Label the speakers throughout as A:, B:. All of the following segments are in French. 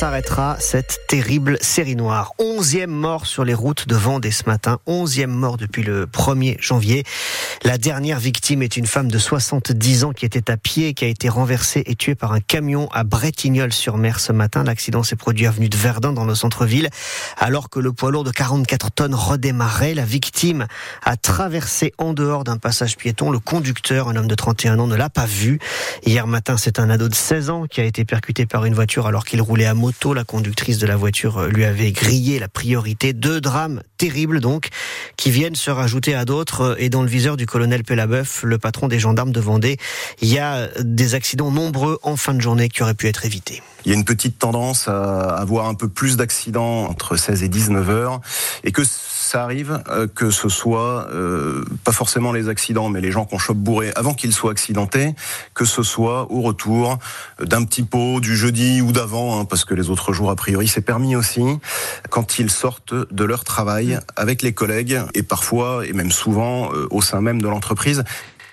A: s'arrêtera cette terrible série noire. Onzième mort sur les routes de Vendée ce matin. Onzième mort depuis le 1er janvier. La dernière victime est une femme de 70 ans qui était à pied, qui a été renversée et tuée par un camion à Bretignolles-sur-Mer ce matin. L'accident s'est produit avenue de Verdun dans le centre-ville. Alors que le poids lourd de 44 tonnes redémarrait, la victime a traversé en dehors d'un passage piéton. Le conducteur, un homme de 31 ans, ne l'a pas vu. Hier matin, c'est un ado de 16 ans qui a été percuté par une voiture alors qu'il roulait à moto. La conductrice de la voiture lui avait grillé la priorité. Deux drames terribles donc qui viennent se rajouter à d'autres. Et dans le viseur du colonel Pellabeuf, le patron des gendarmes de Vendée, il y a des accidents nombreux en fin de journée qui auraient pu être évités.
B: Il y a une petite tendance à avoir un peu plus d'accidents entre 16 et 19 heures et que ça arrive euh, que ce soit euh, pas forcément les accidents, mais les gens qu'on chope bourrés avant qu'ils soient accidentés, que ce soit au retour d'un petit pot du jeudi ou d'avant, hein, parce que les autres jours a priori c'est permis aussi, quand ils sortent de leur travail avec les collègues et parfois et même souvent euh, au sein même de l'entreprise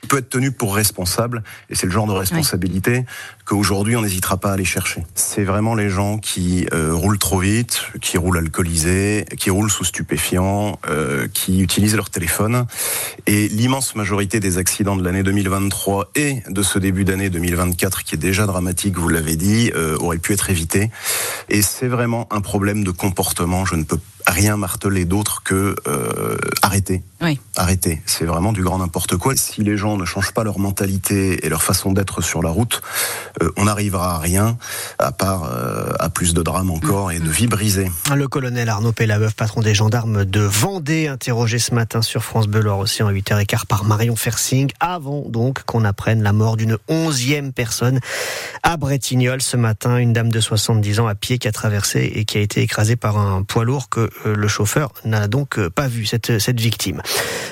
B: peut être tenu pour responsable, et c'est le genre de responsabilité qu'aujourd'hui on n'hésitera pas à aller chercher. C'est vraiment les gens qui euh, roulent trop vite, qui roulent alcoolisés, qui roulent sous stupéfiants, euh, qui utilisent leur téléphone. Et l'immense majorité des accidents de l'année 2023 et de ce début d'année 2024, qui est déjà dramatique, vous l'avez dit, euh, auraient pu être évités. Et c'est vraiment un problème de comportement. Je ne peux rien marteler d'autre que euh, arrêter.
C: Oui.
B: Arrêter. C'est vraiment du grand n'importe quoi. Si les gens ne changent pas leur mentalité et leur façon d'être sur la route, euh, on n'arrivera à rien, à part euh, à plus de drames encore et de vies brisées.
A: Le colonel Arnaud Pellabeuf, patron des gendarmes de Vendée, interrogé ce matin sur France Bleu Loire aussi en 8h15 par Marion Fersing, avant donc qu'on apprenne la mort d'une onzième personne à Bretignolles ce matin, une dame de 70 ans à pied qui a traversé et qui a été écrasée par un poids lourd que euh, le chauffeur n'a donc pas vu cette, cette victime.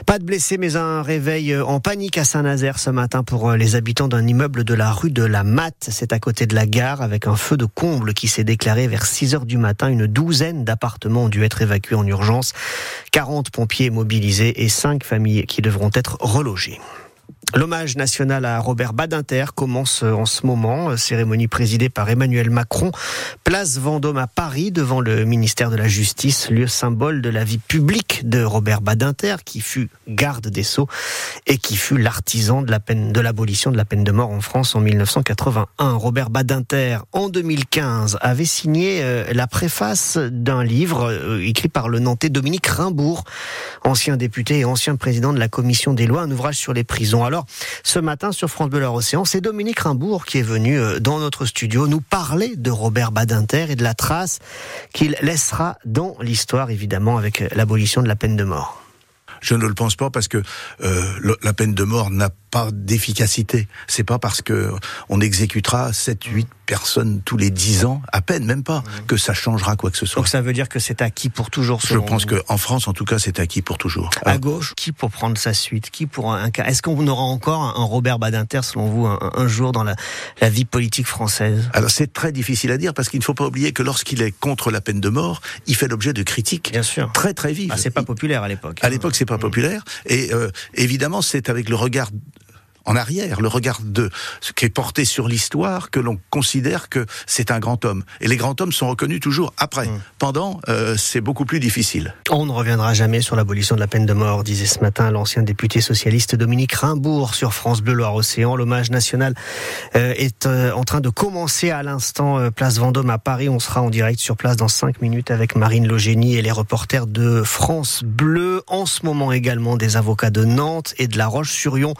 A: Pas de blessés, mais un réveil en panique à Saint-Nazaire ce matin pour les habitants d'un immeuble de la rue de la Matte. C'est à côté de la gare avec un feu de comble qui s'est déclaré vers 6 heures du matin. Une douzaine d'appartements ont dû être évacués en urgence. 40 pompiers mobilisés et 5 familles qui devront être relogées. L'hommage national à Robert Badinter commence en ce moment, cérémonie présidée par Emmanuel Macron, place Vendôme à Paris devant le ministère de la Justice, lieu symbole de la vie publique de Robert Badinter qui fut garde des Sceaux et qui fut l'artisan de la de l'abolition de la peine de mort en France en 1981. Robert Badinter en 2015 avait signé euh, la préface d'un livre euh, écrit par le Nantais Dominique Rimbourg, ancien député et ancien président de la commission des lois, un ouvrage sur les prisons. Ce matin sur France Bleu Océan, c'est Dominique Rimbourg qui est venu euh, dans notre studio nous parler de Robert Badinter et de la trace qu'il laissera dans l'histoire, évidemment, avec euh, l'abolition de la peine de mort.
D: Je ne le pense pas parce que euh, la peine de mort n'a pas d'efficacité. C'est pas parce que on exécutera 7, 8 personnes tous les 10 ans, à peine, même pas, que ça changera quoi que ce soit.
A: Donc ça veut dire que c'est acquis pour toujours.
D: Je pense qu'en France, en tout cas, c'est acquis pour toujours.
A: À gauche, qui pour prendre sa suite? Qui pour un cas? Est-ce qu'on aura encore un Robert Badinter, selon vous, un, jour dans la, la, vie politique française?
D: Alors c'est très difficile à dire parce qu'il ne faut pas oublier que lorsqu'il est contre la peine de mort, il fait l'objet de critiques.
A: Bien sûr.
D: Très très vives.
A: Ah, c'est pas populaire à l'époque.
D: À l'époque, c'est pas mm. populaire. Et euh, évidemment, c'est avec le regard en arrière, le regard de ce qui est porté sur l'histoire, que l'on considère que c'est un grand homme. Et les grands hommes sont reconnus toujours après. Mmh. Pendant, euh, c'est beaucoup plus difficile.
A: On ne reviendra jamais sur l'abolition de la peine de mort, disait ce matin l'ancien député socialiste Dominique Rimbourg sur France Bleu Loire-Océan. L'hommage national euh, est euh, en train de commencer à l'instant, place Vendôme à Paris. On sera en direct sur place dans cinq minutes avec Marine Logénie et les reporters de France Bleu. En ce moment également, des avocats de Nantes et de La Roche-sur-Yon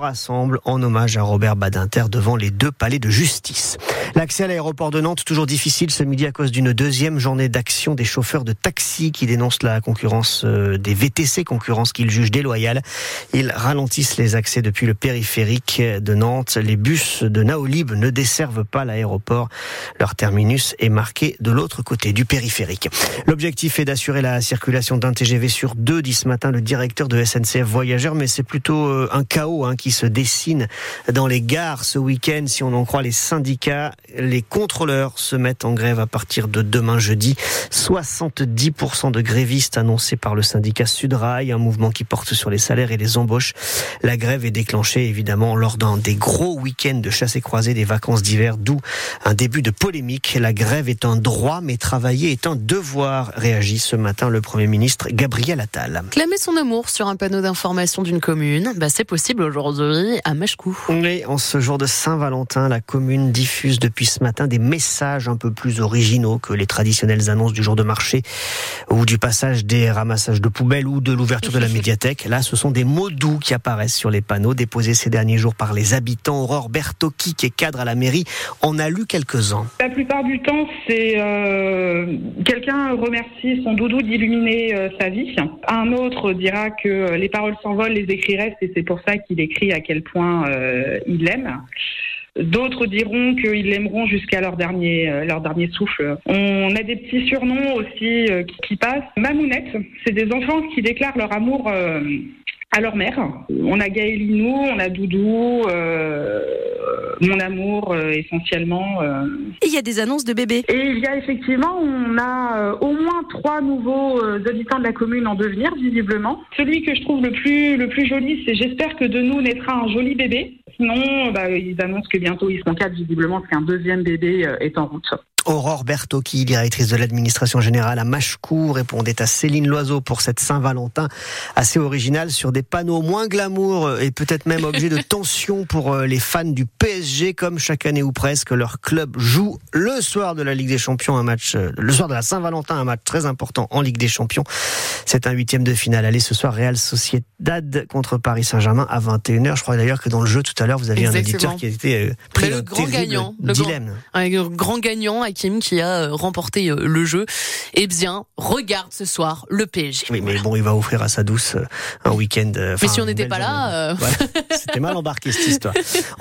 A: rassemble en hommage à Robert Badinter devant les deux palais de justice. L'accès à l'aéroport de Nantes toujours difficile ce midi à cause d'une deuxième journée d'action des chauffeurs de taxi qui dénoncent la concurrence euh, des VTC, concurrence qu'ils jugent déloyale. Ils ralentissent les accès depuis le périphérique de Nantes. Les bus de Naolib ne desservent pas l'aéroport. Leur terminus est marqué de l'autre côté du périphérique. L'objectif est d'assurer la circulation d'un TGV sur deux, dit ce matin le directeur de SNCF Voyageurs, mais c'est plutôt euh, un chaos hein, qui se dessine dans les gares ce week-end, si on en croit les syndicats. Les contrôleurs se mettent en grève à partir de demain jeudi. 70% de grévistes annoncés par le syndicat Sudrail, un mouvement qui porte sur les salaires et les embauches. La grève est déclenchée évidemment lors d'un des gros week-ends de chasse et croisée des vacances d'hiver, d'où un début de polémique. La grève est un droit, mais travailler est un devoir, réagit ce matin le Premier ministre Gabriel Attal.
C: Clamer son amour sur un panneau d'information d'une commune, bah c'est possible aujourd'hui à Machecou.
A: Oui, en ce jour de Saint-Valentin, la commune diffuse depuis ce matin des messages un peu plus originaux que les traditionnelles annonces du jour de marché ou du passage des ramassages de poubelles ou de l'ouverture de la médiathèque. Là, ce sont des mots doux qui apparaissent sur les panneaux déposés ces derniers jours par les habitants. Aurore Bertocchi, qui est cadre à la mairie, en a lu quelques-uns.
E: La plupart du temps, c'est euh, quelqu'un remercie son doudou d'illuminer euh, sa vie. Un autre dira que les paroles s'envolent, les écrits restent, et c'est pour ça qu'il écrit à quel point euh, il l'aime. D'autres diront qu'ils l'aimeront jusqu'à leur dernier, euh, leur dernier souffle. On a des petits surnoms aussi euh, qui, passent. Mamounette, c'est des enfants qui déclarent leur amour à leur mère. On a Gaëlinou, on a Doudou, euh, mon amour euh, essentiellement. euh.
C: Et il y a des annonces de bébés.
E: Et il y a effectivement, on a euh, au moins trois nouveaux euh, habitants de la commune en devenir, visiblement. Celui que je trouve le plus, le plus joli, c'est j'espère que de nous naîtra un joli bébé. Sinon, bah, ils annoncent que bientôt ils seront quatre, visiblement, parce qu'un deuxième bébé euh, est en route.
A: Aurore Bertocchi, directrice de l'administration générale à Machecou, répondait à Céline Loiseau pour cette Saint-Valentin assez originale sur des panneaux moins glamour et peut-être même objet de tension pour euh, les fans du PSG, comme chaque année ou presque. Leur club joue le soir de la Ligue des Champions un match, euh, le soir de la Saint-Valentin un match très important en Ligue des Champions. C'est un huitième de finale. Allez ce soir Real Sociedad contre Paris Saint-Germain à 21h. Je crois d'ailleurs que dans le jeu tout à l'heure vous aviez un auditeur qui était euh, pris
C: le grand gagnant, le grand-
A: dilemme.
C: Un grand gagnant, Hakim, qui a euh, remporté euh, le jeu. Eh bien, regarde ce soir le PSG.
A: Oui, mais bon, il va offrir à sa douce euh, un week-end.
C: Mais si on n'était pas là, euh,
A: Voilà. C'était mal embarqué cette histoire.